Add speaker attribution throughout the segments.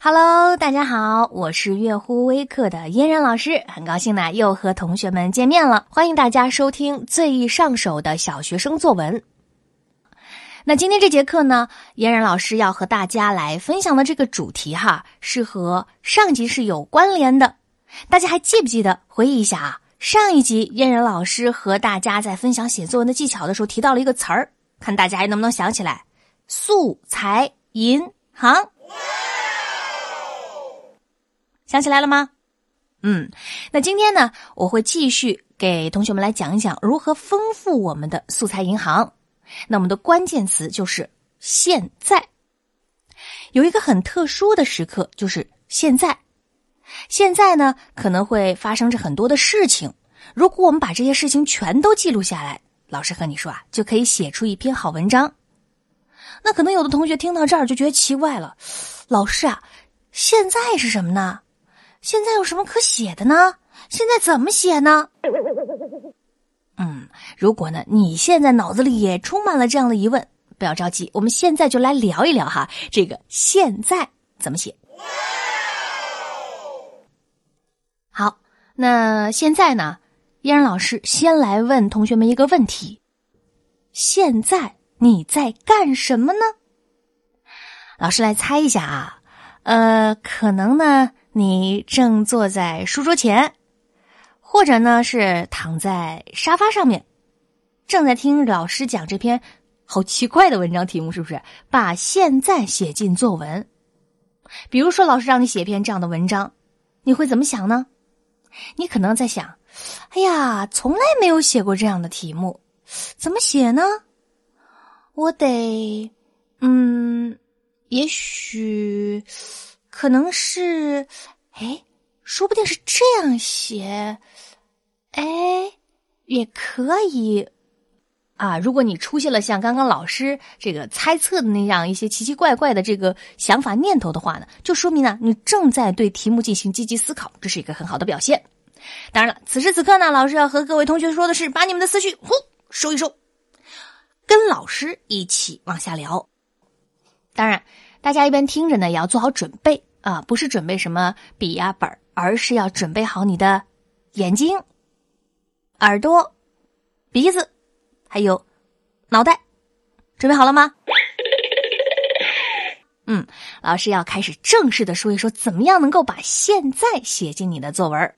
Speaker 1: Hello，大家好，我是月乎微课的嫣然老师，很高兴呢又和同学们见面了。欢迎大家收听最易上手的小学生作文。那今天这节课呢，嫣然老师要和大家来分享的这个主题哈，是和上集是有关联的。大家还记不记得？回忆一下啊，上一集嫣然老师和大家在分享写作文的技巧的时候提到了一个词儿，看大家还能不能想起来？素材银行。想起来了吗？嗯，那今天呢，我会继续给同学们来讲一讲如何丰富我们的素材银行。那我们的关键词就是现在，有一个很特殊的时刻，就是现在。现在呢，可能会发生着很多的事情。如果我们把这些事情全都记录下来，老师和你说啊，就可以写出一篇好文章。那可能有的同学听到这儿就觉得奇怪了，老师啊，现在是什么呢？现在有什么可写的呢？现在怎么写呢？嗯，如果呢，你现在脑子里也充满了这样的疑问，不要着急，我们现在就来聊一聊哈，这个现在怎么写？好，那现在呢，嫣然老师先来问同学们一个问题：现在你在干什么呢？老师来猜一下啊，呃，可能呢。你正坐在书桌前，或者呢是躺在沙发上面，正在听老师讲这篇好奇怪的文章题目，是不是？把现在写进作文。比如说，老师让你写一篇这样的文章，你会怎么想呢？你可能在想：哎呀，从来没有写过这样的题目，怎么写呢？我得，嗯，也许。可能是，哎，说不定是这样写，哎，也可以啊。如果你出现了像刚刚老师这个猜测的那样一些奇奇怪怪的这个想法念头的话呢，就说明呢你正在对题目进行积极思考，这是一个很好的表现。当然了，此时此刻呢，老师要和各位同学说的是，把你们的思绪呼收一收，跟老师一起往下聊。当然，大家一边听着呢，也要做好准备。啊，不是准备什么笔呀本而是要准备好你的眼睛、耳朵、鼻子，还有脑袋，准备好了吗？嗯，老师要开始正式的说一说，怎么样能够把现在写进你的作文。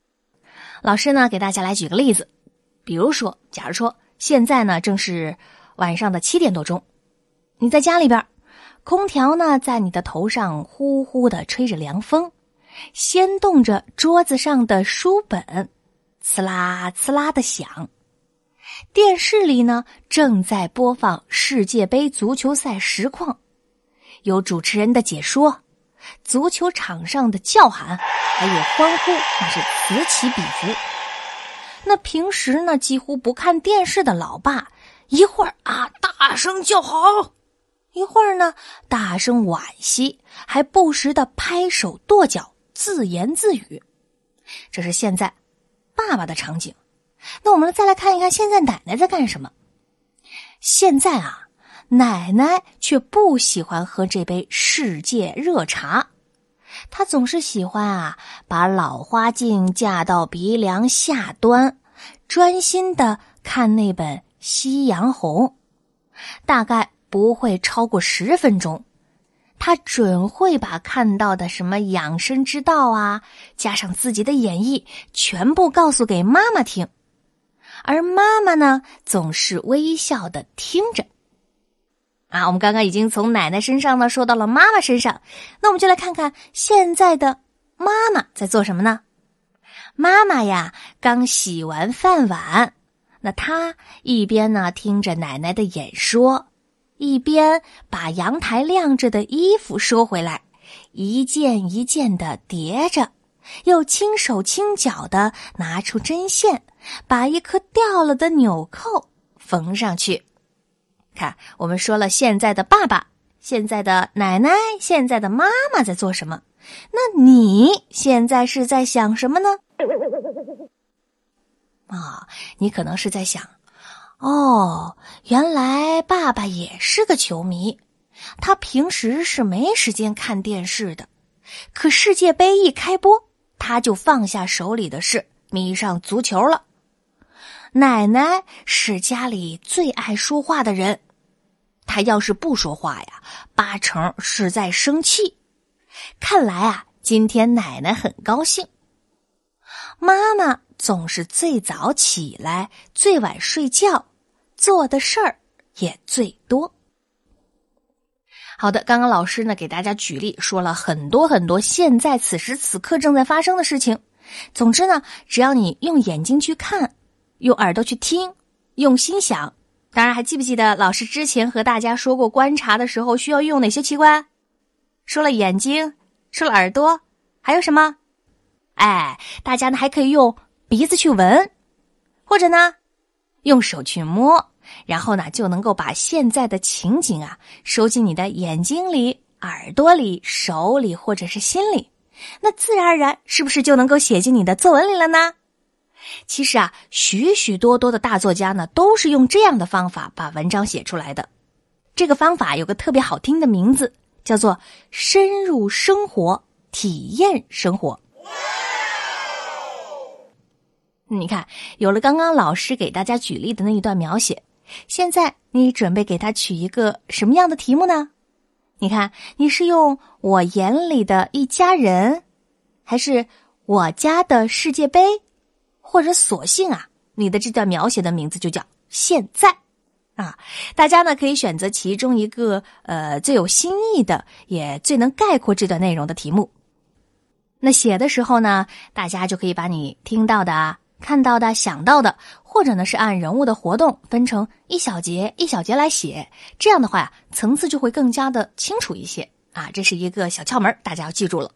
Speaker 1: 老师呢，给大家来举个例子，比如说，假如说现在呢正是晚上的七点多钟，你在家里边。空调呢，在你的头上呼呼的吹着凉风，掀动着桌子上的书本，呲啦呲啦的响。电视里呢，正在播放世界杯足球赛实况，有主持人的解说，足球场上的叫喊，还有欢呼，那是此起彼伏。那平时呢，几乎不看电视的老爸，一会儿啊，大声叫好。一会儿呢，大声惋惜，还不时的拍手跺脚，自言自语。这是现在爸爸的场景。那我们再来看一看，现在奶奶在干什么？现在啊，奶奶却不喜欢喝这杯世界热茶，她总是喜欢啊，把老花镜架到鼻梁下端，专心的看那本《夕阳红》，大概。不会超过十分钟，他准会把看到的什么养生之道啊，加上自己的演绎，全部告诉给妈妈听，而妈妈呢，总是微笑的听着。啊，我们刚刚已经从奶奶身上呢说到了妈妈身上，那我们就来看看现在的妈妈在做什么呢？妈妈呀，刚洗完饭碗，那她一边呢听着奶奶的演说。一边把阳台晾着的衣服收回来，一件一件的叠着，又轻手轻脚的拿出针线，把一颗掉了的纽扣缝上去。看，我们说了，现在的爸爸、现在的奶奶、现在的妈妈在做什么？那你现在是在想什么呢？啊，你可能是在想。哦，原来爸爸也是个球迷，他平时是没时间看电视的，可世界杯一开播，他就放下手里的事，迷上足球了。奶奶是家里最爱说话的人，她要是不说话呀，八成是在生气。看来啊，今天奶奶很高兴。妈妈总是最早起来，最晚睡觉，做的事儿也最多。好的，刚刚老师呢给大家举例说了很多很多现在此时此刻正在发生的事情。总之呢，只要你用眼睛去看，用耳朵去听，用心想。当然，还记不记得老师之前和大家说过，观察的时候需要用哪些器官？说了眼睛，说了耳朵，还有什么？哎，大家呢还可以用鼻子去闻，或者呢用手去摸，然后呢就能够把现在的情景啊收进你的眼睛里、耳朵里、手里或者是心里，那自然而然是不是就能够写进你的作文里了呢？其实啊，许许多多的大作家呢都是用这样的方法把文章写出来的。这个方法有个特别好听的名字。叫做深入生活，体验生活。你看，有了刚刚老师给大家举例的那一段描写，现在你准备给他取一个什么样的题目呢？你看，你是用我眼里的一家人，还是我家的世界杯，或者索性啊，你的这段描写的名字就叫现在。啊，大家呢可以选择其中一个呃最有新意的，也最能概括这段内容的题目。那写的时候呢，大家就可以把你听到的、看到的、想到的，或者呢是按人物的活动分成一小节一小节来写。这样的话呀，层次就会更加的清楚一些啊。这是一个小窍门，大家要记住了。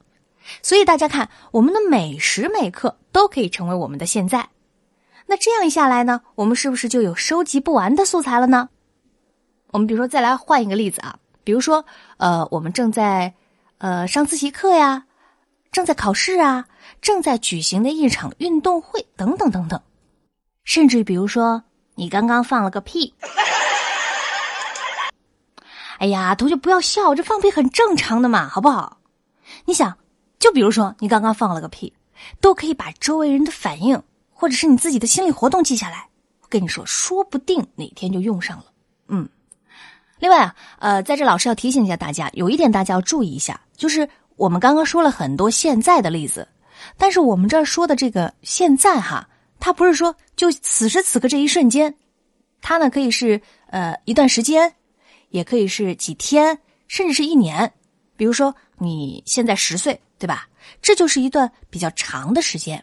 Speaker 1: 所以大家看，我们的每时每刻都可以成为我们的现在。那这样一下来呢，我们是不是就有收集不完的素材了呢？我们比如说再来换一个例子啊，比如说呃，我们正在呃上自习课呀，正在考试啊，正在举行的一场运动会等等等等，甚至于比如说你刚刚放了个屁，哎呀，同学不要笑，这放屁很正常的嘛，好不好？你想，就比如说你刚刚放了个屁，都可以把周围人的反应。或者是你自己的心理活动记下来，我跟你说，说不定哪天就用上了。嗯，另外啊，呃，在这老师要提醒一下大家，有一点大家要注意一下，就是我们刚刚说了很多现在的例子，但是我们这儿说的这个现在哈，它不是说就此时此刻这一瞬间，它呢可以是呃一段时间，也可以是几天，甚至是一年。比如说你现在十岁，对吧？这就是一段比较长的时间。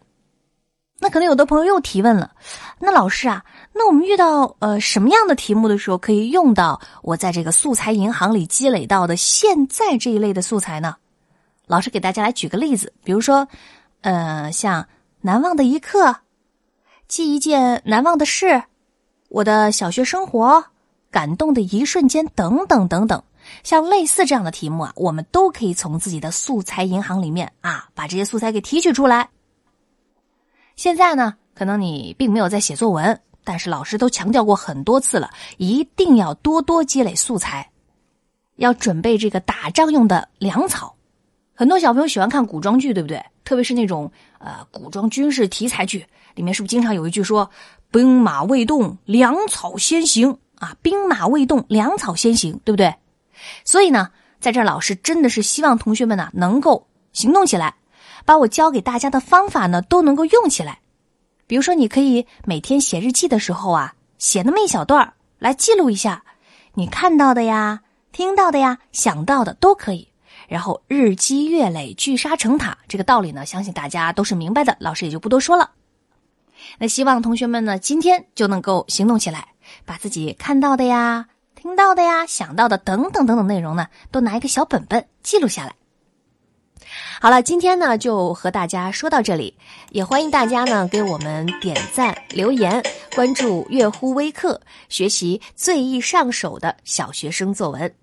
Speaker 1: 那可能有的朋友又提问了，那老师啊，那我们遇到呃什么样的题目的时候可以用到我在这个素材银行里积累到的现在这一类的素材呢？老师给大家来举个例子，比如说，呃，像难忘的一刻，记一件难忘的事，我的小学生活，感动的一瞬间等等等等，像类似这样的题目啊，我们都可以从自己的素材银行里面啊把这些素材给提取出来。现在呢，可能你并没有在写作文，但是老师都强调过很多次了，一定要多多积累素材，要准备这个打仗用的粮草。很多小朋友喜欢看古装剧，对不对？特别是那种呃古装军事题材剧，里面是不是经常有一句说“兵马未动，粮草先行”啊？兵马未动，粮草先行，对不对？所以呢，在这儿老师真的是希望同学们呢能够行动起来。把我教给大家的方法呢，都能够用起来。比如说，你可以每天写日记的时候啊，写那么一小段儿来记录一下你看到的呀、听到的呀、想到的都可以。然后日积月累，聚沙成塔，这个道理呢，相信大家都是明白的。老师也就不多说了。那希望同学们呢，今天就能够行动起来，把自己看到的呀、听到的呀、想到的等等等等内容呢，都拿一个小本本记录下来。好了，今天呢就和大家说到这里，也欢迎大家呢 给我们点赞、留言、关注“月乎微课”，学习最易上手的小学生作文。